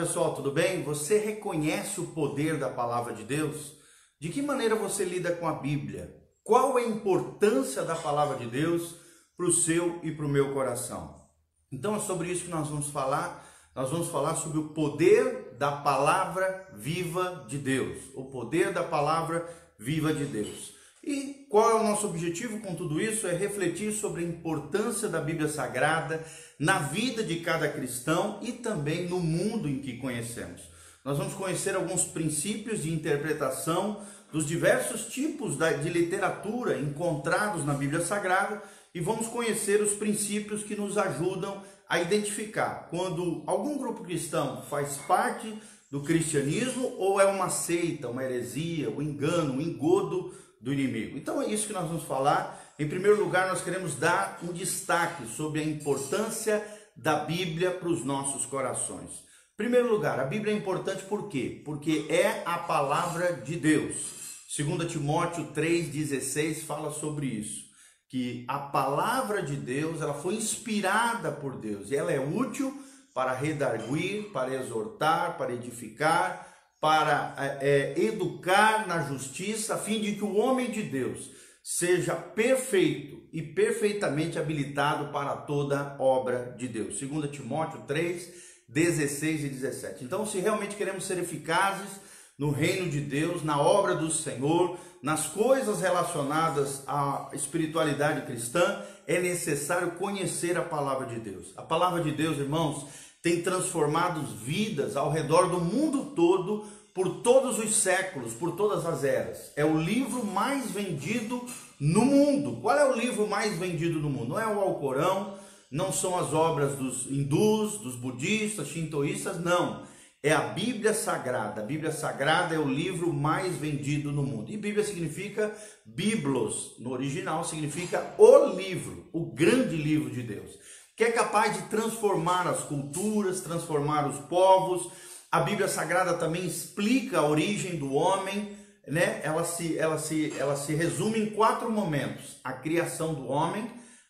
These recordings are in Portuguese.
pessoal, tudo bem? Você reconhece o poder da palavra de Deus? De que maneira você lida com a Bíblia? Qual é a importância da palavra de Deus para o seu e para o meu coração? Então é sobre isso que nós vamos falar. Nós vamos falar sobre o poder da palavra viva de Deus. O poder da palavra viva de Deus. E qual é o nosso objetivo com tudo isso? É refletir sobre a importância da Bíblia Sagrada na vida de cada cristão e também no mundo em que conhecemos. Nós vamos conhecer alguns princípios de interpretação dos diversos tipos de literatura encontrados na Bíblia Sagrada e vamos conhecer os princípios que nos ajudam a identificar quando algum grupo cristão faz parte do cristianismo ou é uma seita, uma heresia, um engano, um engodo do inimigo. Então é isso que nós vamos falar. Em primeiro lugar, nós queremos dar um destaque sobre a importância da Bíblia para os nossos corações. Em primeiro lugar, a Bíblia é importante por quê? Porque é a palavra de Deus. 2 Timóteo 3,16 fala sobre isso. Que a palavra de Deus ela foi inspirada por Deus e ela é útil para redarguir, para exortar, para edificar, para é, é, educar na justiça, a fim de que o homem de Deus seja perfeito e perfeitamente habilitado para toda obra de Deus. 2 Timóteo 3, 16 e 17. Então, se realmente queremos ser eficazes no reino de Deus, na obra do Senhor, nas coisas relacionadas à espiritualidade cristã, é necessário conhecer a palavra de Deus. A palavra de Deus, irmãos, tem transformado vidas ao redor do mundo todo por todos os séculos, por todas as eras. É o livro mais vendido no mundo. Qual é o livro mais vendido no mundo? Não é o Alcorão, não são as obras dos hindus, dos budistas, shintoístas, não. É a Bíblia Sagrada. A Bíblia Sagrada é o livro mais vendido no mundo. E Bíblia significa Biblos, no original significa o livro, o grande livro de Deus que é capaz de transformar as culturas, transformar os povos. A Bíblia Sagrada também explica a origem do homem, né? Ela se, ela se, ela se resume em quatro momentos: a criação do homem,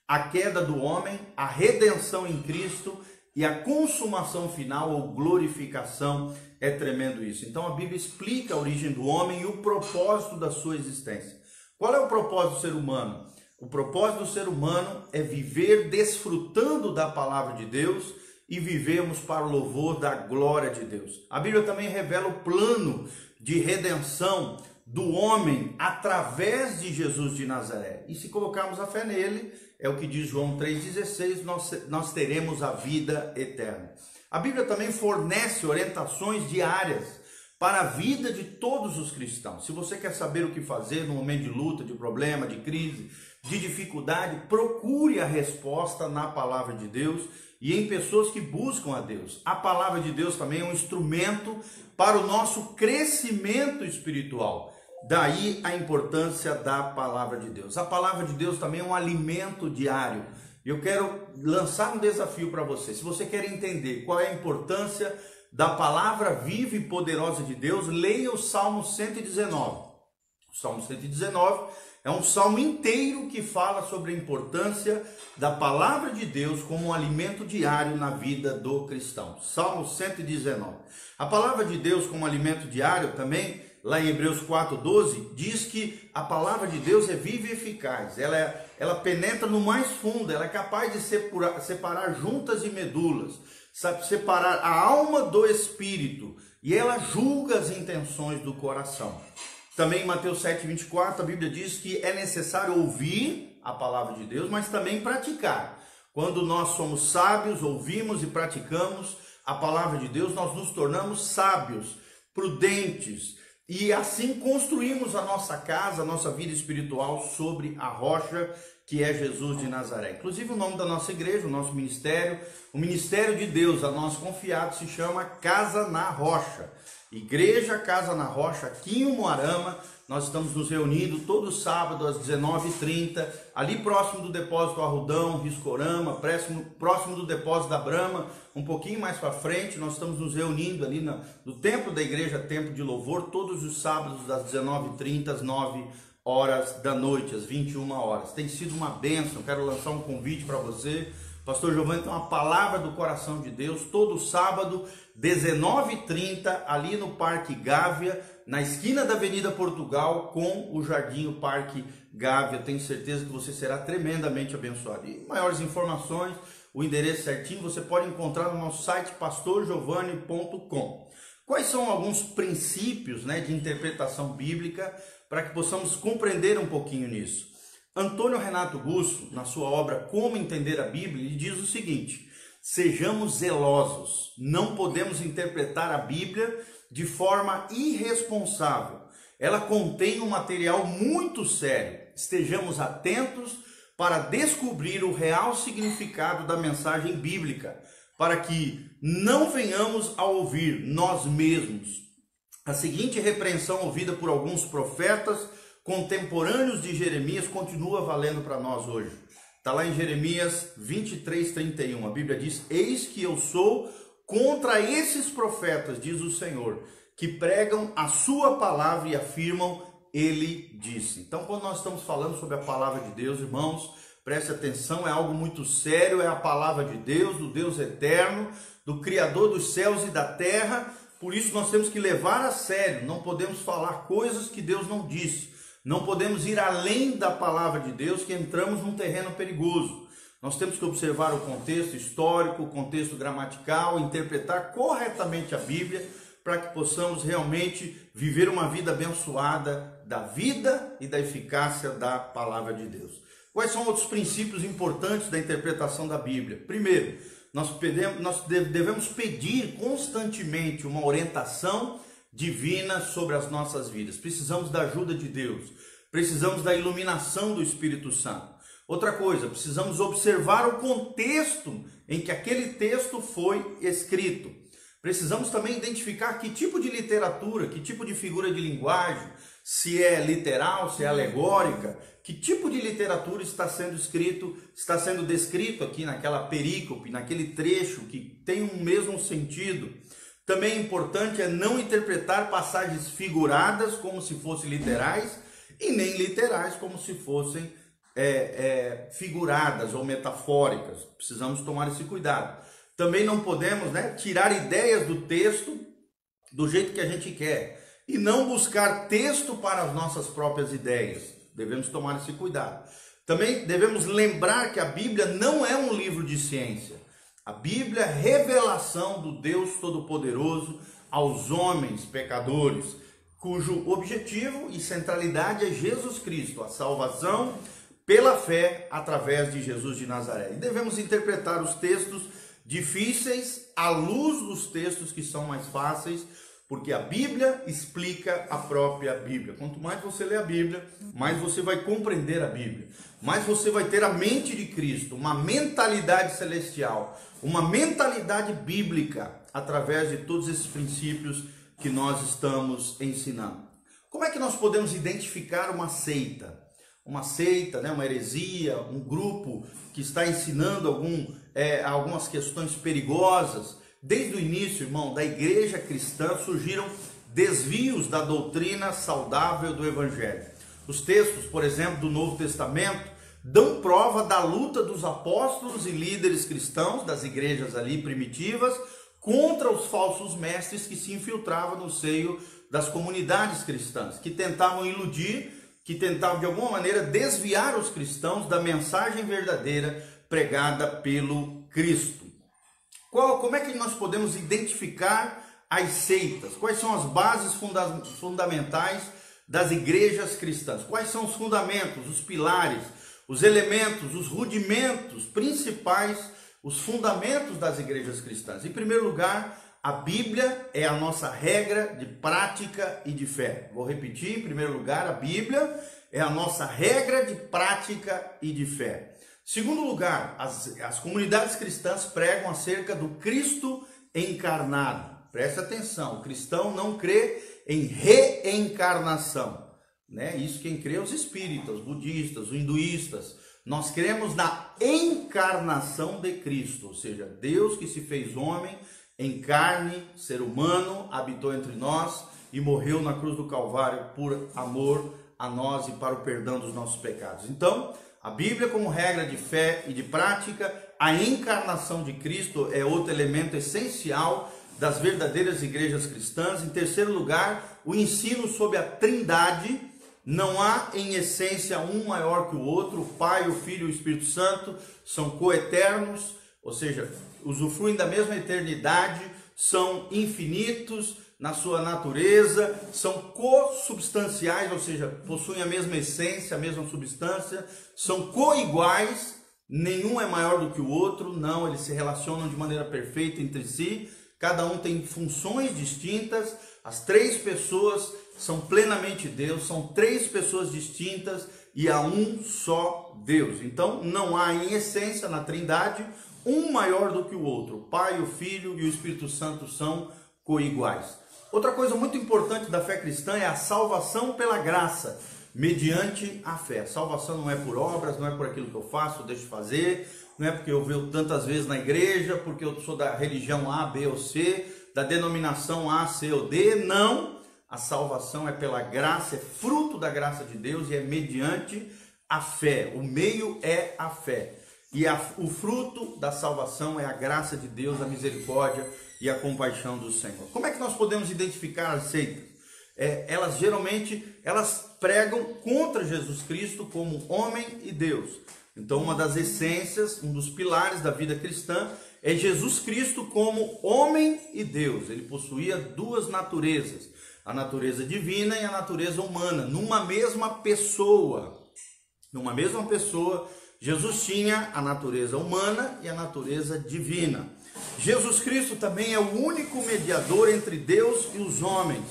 a queda do homem, a redenção em Cristo e a consumação final ou glorificação. É tremendo isso. Então a Bíblia explica a origem do homem e o propósito da sua existência. Qual é o propósito do ser humano? O propósito do ser humano é viver desfrutando da palavra de Deus e vivemos para o louvor da glória de Deus. A Bíblia também revela o plano de redenção do homem através de Jesus de Nazaré. E se colocarmos a fé nele, é o que diz João 3,16, nós, nós teremos a vida eterna. A Bíblia também fornece orientações diárias para a vida de todos os cristãos. Se você quer saber o que fazer no momento de luta, de problema, de crise, de dificuldade, procure a resposta na palavra de Deus e em pessoas que buscam a Deus. A palavra de Deus também é um instrumento para o nosso crescimento espiritual. Daí a importância da palavra de Deus. A palavra de Deus também é um alimento diário. Eu quero lançar um desafio para você. Se você quer entender qual é a importância da palavra viva e poderosa de Deus, leia o Salmo 119. O Salmo 119 é um salmo inteiro que fala sobre a importância da palavra de Deus como um alimento diário na vida do cristão. Salmo 119. A palavra de Deus como alimento diário também, lá em Hebreus 4:12, diz que a palavra de Deus é viva e eficaz. Ela, é, ela penetra no mais fundo, ela é capaz de separar, separar juntas e medulas, sabe, separar a alma do espírito, e ela julga as intenções do coração. Também em Mateus 7,24, a Bíblia diz que é necessário ouvir a palavra de Deus, mas também praticar. Quando nós somos sábios, ouvimos e praticamos a palavra de Deus, nós nos tornamos sábios, prudentes e assim construímos a nossa casa, a nossa vida espiritual sobre a rocha que é Jesus de Nazaré. Inclusive o nome da nossa igreja, o nosso ministério, o ministério de Deus a nós confiado se chama Casa na Rocha. Igreja Casa na Rocha, aqui em Moarama. Nós estamos nos reunindo todo sábado às 19h30, ali próximo do depósito Arrudão, Riscorama, próximo, próximo do depósito da Brama, um pouquinho mais para frente. Nós estamos nos reunindo ali no, no templo da igreja, Templo de Louvor, todos os sábados das 19h30 às 9 horas da noite, às 21 horas. Tem sido uma bênção. Quero lançar um convite para você Pastor Giovanni tem uma palavra do coração de Deus todo sábado, 19h30, ali no Parque Gávea, na esquina da Avenida Portugal, com o Jardim Parque Gávea. Tenho certeza que você será tremendamente abençoado. E maiores informações, o endereço certinho, você pode encontrar no nosso site pastorgiovanni.com. Quais são alguns princípios né, de interpretação bíblica para que possamos compreender um pouquinho nisso? Antônio Renato Gusso, na sua obra Como Entender a Bíblia, ele diz o seguinte: sejamos zelosos, não podemos interpretar a Bíblia de forma irresponsável. Ela contém um material muito sério. Estejamos atentos para descobrir o real significado da mensagem bíblica, para que não venhamos a ouvir nós mesmos a seguinte repreensão ouvida por alguns profetas contemporâneos de Jeremias continua valendo para nós hoje. Está lá em Jeremias 23, 31. A Bíblia diz: Eis que eu sou contra esses profetas, diz o Senhor, que pregam a sua palavra e afirmam, ele disse. Então, quando nós estamos falando sobre a palavra de Deus, irmãos, preste atenção, é algo muito sério, é a palavra de Deus, do Deus eterno, do Criador dos céus e da terra. Por isso, nós temos que levar a sério, não podemos falar coisas que Deus não disse. Não podemos ir além da palavra de Deus, que entramos num terreno perigoso. Nós temos que observar o contexto histórico, o contexto gramatical, interpretar corretamente a Bíblia, para que possamos realmente viver uma vida abençoada da vida e da eficácia da palavra de Deus. Quais são outros princípios importantes da interpretação da Bíblia? Primeiro, nós, devemos pedir constantemente uma orientação divina sobre as nossas vidas. Precisamos da ajuda de Deus. Precisamos da iluminação do Espírito Santo. Outra coisa, precisamos observar o contexto em que aquele texto foi escrito. Precisamos também identificar que tipo de literatura, que tipo de figura de linguagem, se é literal, se é alegórica, que tipo de literatura está sendo escrito, está sendo descrito aqui naquela perícope, naquele trecho que tem um mesmo sentido. Também é importante é não interpretar passagens figuradas como se fossem literais e nem literais como se fossem é, é, figuradas ou metafóricas. Precisamos tomar esse cuidado. Também não podemos né, tirar ideias do texto do jeito que a gente quer e não buscar texto para as nossas próprias ideias. Devemos tomar esse cuidado. Também devemos lembrar que a Bíblia não é um livro de ciência. A Bíblia é revelação do Deus Todo-Poderoso aos homens pecadores, cujo objetivo e centralidade é Jesus Cristo, a salvação pela fé através de Jesus de Nazaré. E devemos interpretar os textos difíceis à luz dos textos que são mais fáceis, porque a Bíblia explica a própria Bíblia. Quanto mais você lê a Bíblia, mais você vai compreender a Bíblia, mais você vai ter a mente de Cristo, uma mentalidade celestial, uma mentalidade bíblica através de todos esses princípios que nós estamos ensinando. Como é que nós podemos identificar uma seita? Uma seita, né, uma heresia, um grupo que está ensinando algum, é, algumas questões perigosas. Desde o início, irmão, da igreja cristã surgiram desvios da doutrina saudável do Evangelho. Os textos, por exemplo, do Novo Testamento, dão prova da luta dos apóstolos e líderes cristãos das igrejas ali primitivas contra os falsos mestres que se infiltravam no seio das comunidades cristãs, que tentavam iludir, que tentavam de alguma maneira desviar os cristãos da mensagem verdadeira pregada pelo Cristo. Qual, como é que nós podemos identificar as seitas? Quais são as bases funda fundamentais das igrejas cristãs? Quais são os fundamentos, os pilares? os elementos, os rudimentos principais, os fundamentos das igrejas cristãs. Em primeiro lugar, a Bíblia é a nossa regra de prática e de fé. Vou repetir, em primeiro lugar, a Bíblia é a nossa regra de prática e de fé. Segundo lugar, as, as comunidades cristãs pregam acerca do Cristo encarnado. Preste atenção, o cristão não crê em reencarnação. Né? Isso quem crê é os espíritas, os budistas, os hinduístas. Nós cremos na encarnação de Cristo, ou seja, Deus que se fez homem, em carne, ser humano, habitou entre nós e morreu na cruz do Calvário por amor a nós e para o perdão dos nossos pecados. Então, A Bíblia, como regra de fé e de prática, a encarnação de Cristo é outro elemento essencial das verdadeiras igrejas cristãs. Em terceiro lugar, o ensino sobre a Trindade. Não há em essência um maior que o outro. O Pai, o Filho e o Espírito Santo são coeternos, ou seja, usufruem da mesma eternidade, são infinitos na sua natureza, são co-substanciais, ou seja, possuem a mesma essência, a mesma substância, são co-iguais, nenhum é maior do que o outro, não, eles se relacionam de maneira perfeita entre si, cada um tem funções distintas, as três pessoas são plenamente Deus, são três pessoas distintas e há um só Deus. Então não há em essência na Trindade um maior do que o outro. O Pai, o Filho e o Espírito Santo são coiguais. Outra coisa muito importante da fé cristã é a salvação pela graça, mediante a fé. salvação não é por obras, não é por aquilo que eu faço, deixo de fazer, não é porque eu vejo tantas vezes na igreja, porque eu sou da religião A, B ou C, da denominação A, C ou D. Não. A salvação é pela graça, é fruto da graça de Deus e é mediante a fé. O meio é a fé. E a, o fruto da salvação é a graça de Deus, a misericórdia e a compaixão do Senhor. Como é que nós podemos identificar as seitas? É, elas geralmente elas pregam contra Jesus Cristo como homem e Deus. Então, uma das essências, um dos pilares da vida cristã é Jesus Cristo como homem e Deus. Ele possuía duas naturezas, a natureza divina e a natureza humana, numa mesma pessoa. Numa mesma pessoa, Jesus tinha a natureza humana e a natureza divina. Jesus Cristo também é o único mediador entre Deus e os homens.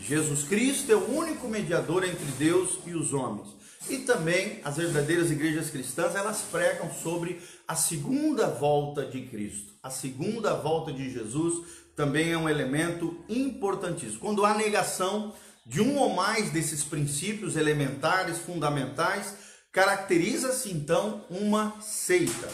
Jesus Cristo é o único mediador entre Deus e os homens. E também as verdadeiras igrejas cristãs, elas pregam sobre a segunda volta de Cristo. A segunda volta de Jesus também é um elemento importantíssimo. Quando há negação de um ou mais desses princípios elementares, fundamentais, Caracteriza-se então uma seita.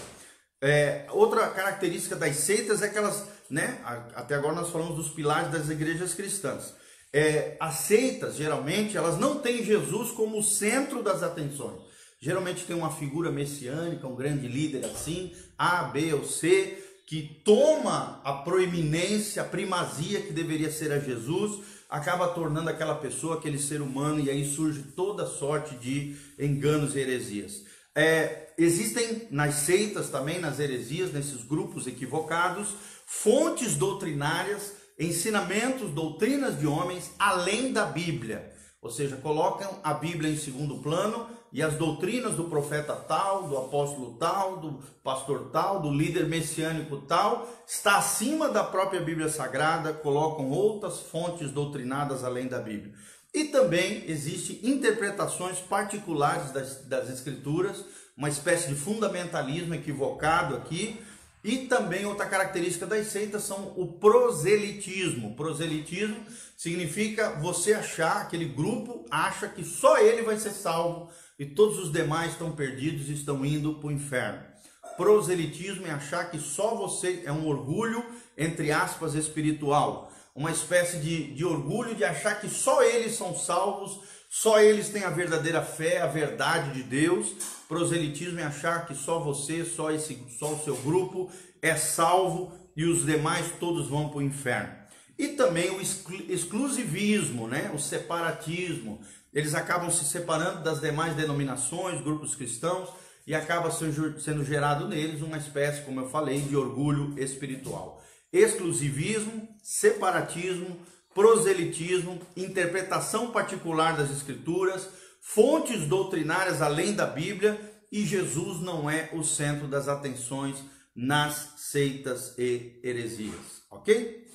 É, outra característica das seitas é que elas, né, até agora nós falamos dos pilares das igrejas cristãs. É, as seitas, geralmente, elas não têm Jesus como centro das atenções. Geralmente tem uma figura messiânica, um grande líder assim, A, B ou C, que toma a proeminência, a primazia que deveria ser a Jesus, acaba tornando aquela pessoa, aquele ser humano, e aí surge toda sorte de enganos e heresias. É, existem nas seitas também, nas heresias, nesses grupos equivocados, fontes doutrinárias, ensinamentos, doutrinas de homens além da Bíblia. Ou seja, colocam a Bíblia em segundo plano e as doutrinas do profeta tal, do apóstolo tal, do pastor tal, do líder messiânico tal, está acima da própria Bíblia Sagrada, colocam outras fontes doutrinadas além da Bíblia. E também existem interpretações particulares das, das Escrituras, uma espécie de fundamentalismo equivocado aqui, e também outra característica das seitas são o proselitismo. Proselitismo significa você achar, aquele grupo acha que só ele vai ser salvo e todos os demais estão perdidos e estão indo para o inferno. Proselitismo é achar que só você é um orgulho, entre aspas, espiritual. Uma espécie de, de orgulho de achar que só eles são salvos, só eles têm a verdadeira fé, a verdade de Deus. Proselitismo é achar que só você, só, esse, só o seu grupo é salvo e os demais todos vão para o inferno. E também o exclusivismo, né? o separatismo, eles acabam se separando das demais denominações, grupos cristãos, e acaba sendo gerado neles uma espécie, como eu falei, de orgulho espiritual. Exclusivismo, separatismo, proselitismo, interpretação particular das escrituras, fontes doutrinárias além da Bíblia, e Jesus não é o centro das atenções nas seitas e heresias, ok?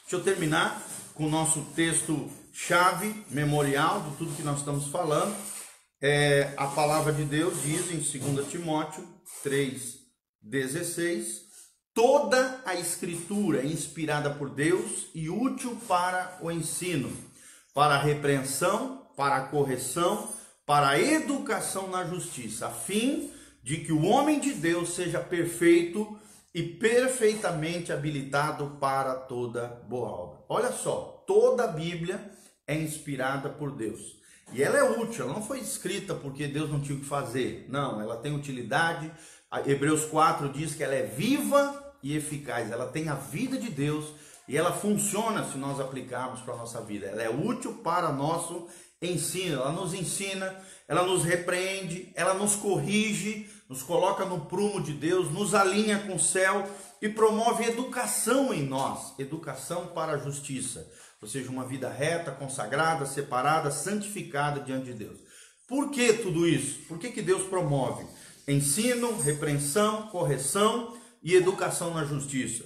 Deixa eu terminar com o nosso texto chave memorial de tudo que nós estamos falando. É, a palavra de Deus diz em 2 Timóteo 3,16: toda a escritura é inspirada por Deus e útil para o ensino, para a repreensão, para a correção, para a educação na justiça, a fim de que o homem de Deus seja perfeito e perfeitamente habilitado para toda boa obra. Olha só, toda a Bíblia é inspirada por Deus. E ela é útil, ela não foi escrita porque Deus não tinha o que fazer. Não, ela tem utilidade. A Hebreus 4 diz que ela é viva e eficaz. Ela tem a vida de Deus e ela funciona se nós aplicarmos para a nossa vida. Ela é útil para nosso ensino. Ela nos ensina, ela nos repreende, ela nos corrige, nos coloca no prumo de Deus, nos alinha com o céu e promove educação em nós educação para a justiça ou seja, uma vida reta, consagrada, separada, santificada diante de Deus. Por que tudo isso? Por que, que Deus promove ensino, repreensão, correção e educação na justiça?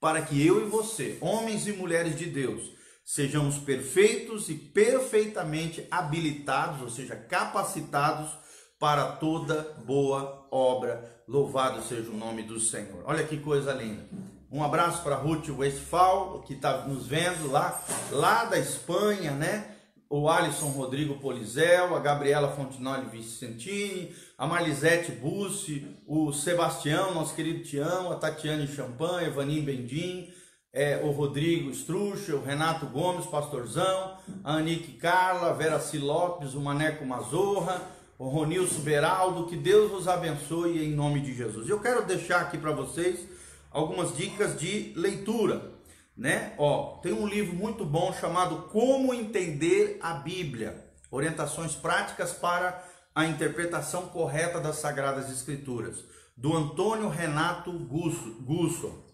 Para que eu e você, homens e mulheres de Deus, sejamos perfeitos e perfeitamente habilitados, ou seja, capacitados para toda boa obra. Louvado seja o nome do Senhor. Olha que coisa linda. Um abraço para Ruth Westphal, que está nos vendo lá, lá da Espanha, né? O Alisson Rodrigo Polizel, a Gabriela Fontinoli Vicentini, a Marlisete Bussi, o Sebastião, nosso querido Tião, a Tatiane Champagne, Vanim Bendim, é, o Rodrigo Strucha, o Renato Gomes, Pastorzão, a Anique Carla, a Vera C. Lopes, o Maneco Mazorra, o Ronilson Beraldo, que Deus vos abençoe em nome de Jesus. Eu quero deixar aqui para vocês algumas dicas de leitura, né? Ó, tem um livro muito bom chamado Como Entender a Bíblia, orientações práticas para a interpretação correta das Sagradas Escrituras, do Antônio Renato Gusso, Gusso.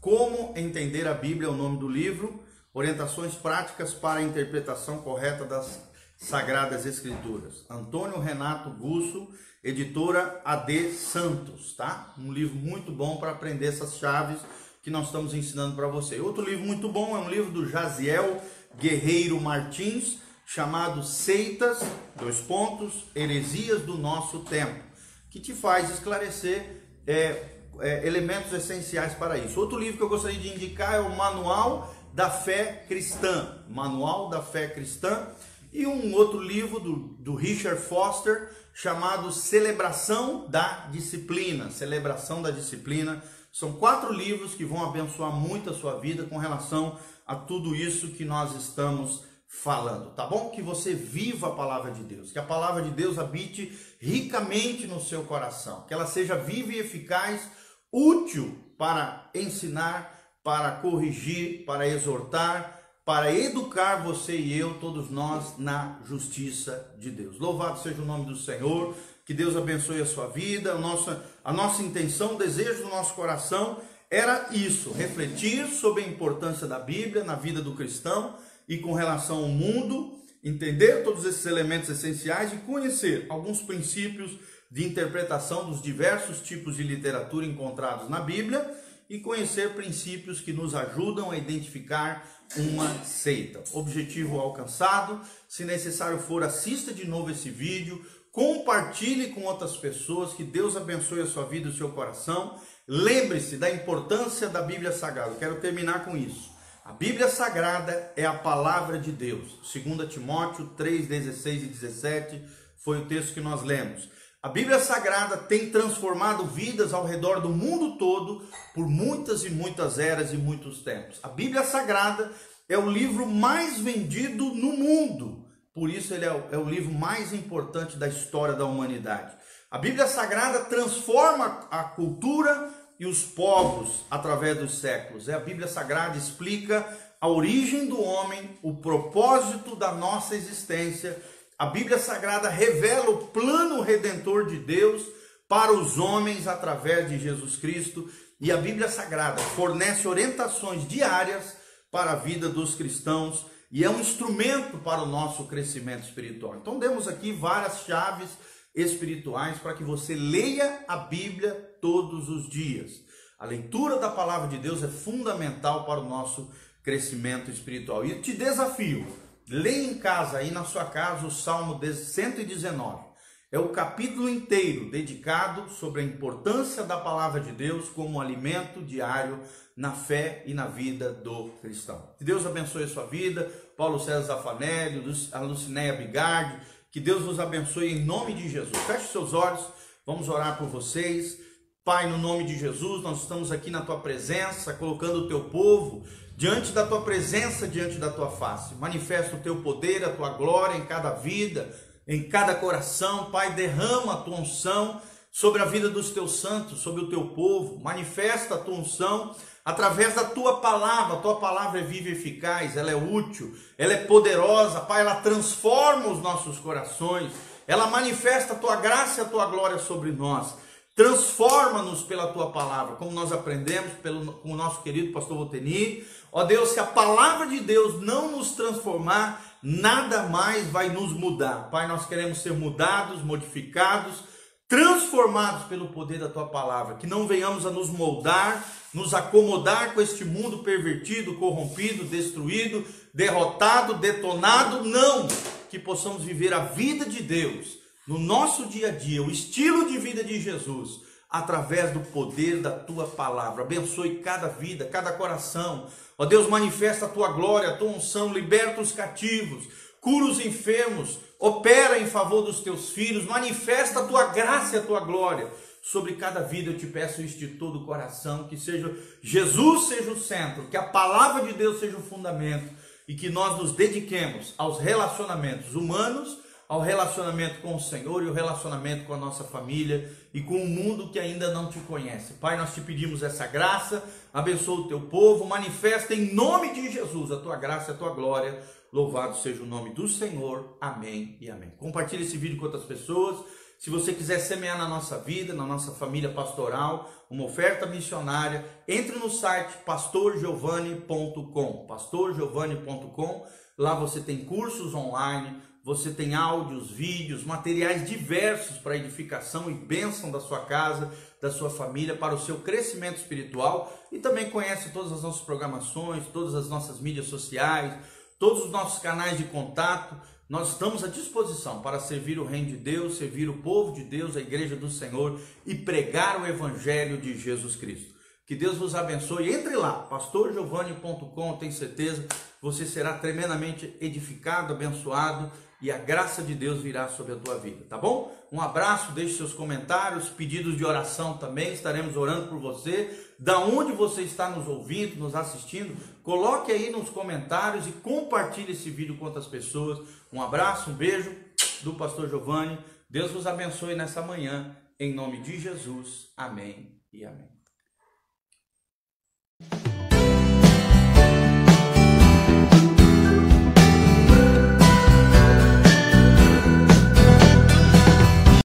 Como Entender a Bíblia é o nome do livro, orientações práticas para a interpretação correta das Sagradas Escrituras. Antônio Renato Gusso editora AD Santos, tá? Um livro muito bom para aprender essas chaves que nós estamos ensinando para você. Outro livro muito bom é um livro do Jaziel Guerreiro Martins, chamado Seitas, dois pontos, heresias do nosso tempo, que te faz esclarecer é, é, elementos essenciais para isso. Outro livro que eu gostaria de indicar é o Manual da Fé Cristã, Manual da Fé Cristã, e um outro livro do, do Richard Foster, chamado Celebração da Disciplina. Celebração da Disciplina. São quatro livros que vão abençoar muito a sua vida com relação a tudo isso que nós estamos falando, tá bom? Que você viva a palavra de Deus, que a palavra de Deus habite ricamente no seu coração, que ela seja viva e eficaz, útil para ensinar, para corrigir, para exortar, para educar você e eu, todos nós, na justiça de Deus. Louvado seja o nome do Senhor, que Deus abençoe a sua vida. A nossa, a nossa intenção, o desejo do nosso coração era isso: refletir sobre a importância da Bíblia na vida do cristão e com relação ao mundo, entender todos esses elementos essenciais e conhecer alguns princípios de interpretação dos diversos tipos de literatura encontrados na Bíblia e conhecer princípios que nos ajudam a identificar uma seita. Objetivo alcançado. Se necessário for, assista de novo esse vídeo, compartilhe com outras pessoas, que Deus abençoe a sua vida e o seu coração. Lembre-se da importância da Bíblia Sagrada. Quero terminar com isso. A Bíblia Sagrada é a palavra de Deus. 2 Timóteo 3, 16 e 17 foi o texto que nós lemos. A Bíblia Sagrada tem transformado vidas ao redor do mundo todo por muitas e muitas eras e muitos tempos. A Bíblia Sagrada é o livro mais vendido no mundo, por isso ele é o, é o livro mais importante da história da humanidade. A Bíblia Sagrada transforma a cultura e os povos através dos séculos. É a Bíblia Sagrada explica a origem do homem, o propósito da nossa existência a Bíblia Sagrada revela o plano redentor de Deus para os homens através de Jesus Cristo e a Bíblia Sagrada fornece orientações diárias para a vida dos cristãos e é um instrumento para o nosso crescimento espiritual. Então demos aqui várias chaves espirituais para que você leia a Bíblia todos os dias. A leitura da palavra de Deus é fundamental para o nosso crescimento espiritual. E te desafio Leia em casa, aí na sua casa, o Salmo 119. É o capítulo inteiro dedicado sobre a importância da palavra de Deus como alimento diário na fé e na vida do cristão. Que Deus abençoe a sua vida. Paulo César Zafanelli, Lucinéia Bigardi, que Deus vos abençoe em nome de Jesus. Feche seus olhos, vamos orar por vocês. Pai, no nome de Jesus, nós estamos aqui na tua presença, colocando o teu povo diante da tua presença, diante da tua face. Manifesta o teu poder, a tua glória em cada vida, em cada coração. Pai, derrama a tua unção sobre a vida dos teus santos, sobre o teu povo. Manifesta a tua unção através da tua palavra. A tua palavra é viva e eficaz, ela é útil, ela é poderosa. Pai, ela transforma os nossos corações. Ela manifesta a tua graça e a tua glória sobre nós. Transforma-nos pela tua palavra, como nós aprendemos pelo, com o nosso querido pastor Voteni. Ó Deus, se a palavra de Deus não nos transformar, nada mais vai nos mudar. Pai, nós queremos ser mudados, modificados, transformados pelo poder da tua palavra. Que não venhamos a nos moldar, nos acomodar com este mundo pervertido, corrompido, destruído, derrotado, detonado. Não! Que possamos viver a vida de Deus no nosso dia a dia, o estilo de vida de Jesus, através do poder da tua palavra. Abençoe cada vida, cada coração. Ó Deus, manifesta a tua glória, a tua unção, liberta os cativos, cura os enfermos, opera em favor dos teus filhos, manifesta a tua graça e a tua glória. Sobre cada vida eu te peço isso de todo o coração, que seja Jesus seja o centro, que a palavra de Deus seja o fundamento e que nós nos dediquemos aos relacionamentos humanos ao relacionamento com o Senhor e o relacionamento com a nossa família e com o mundo que ainda não te conhece. Pai, nós te pedimos essa graça, abençoa o teu povo, manifesta em nome de Jesus a tua graça a tua glória. Louvado seja o nome do Senhor. Amém e amém. Compartilhe esse vídeo com outras pessoas. Se você quiser semear na nossa vida, na nossa família pastoral, uma oferta missionária, entre no site pastorgiovanni.com. pastorgiovanni.com. Lá você tem cursos online, você tem áudios, vídeos, materiais diversos para edificação e bênção da sua casa, da sua família, para o seu crescimento espiritual e também conhece todas as nossas programações, todas as nossas mídias sociais, todos os nossos canais de contato. Nós estamos à disposição para servir o Reino de Deus, servir o povo de Deus, a Igreja do Senhor e pregar o Evangelho de Jesus Cristo. Que Deus vos abençoe. Entre lá, pastorgiovanni.com, tenho certeza, você será tremendamente edificado, abençoado e a graça de Deus virá sobre a tua vida, tá bom? Um abraço, deixe seus comentários, pedidos de oração também, estaremos orando por você. Da onde você está nos ouvindo, nos assistindo, coloque aí nos comentários e compartilhe esse vídeo com outras pessoas. Um abraço, um beijo do pastor Giovanni. Deus vos abençoe nessa manhã, em nome de Jesus. Amém e amém.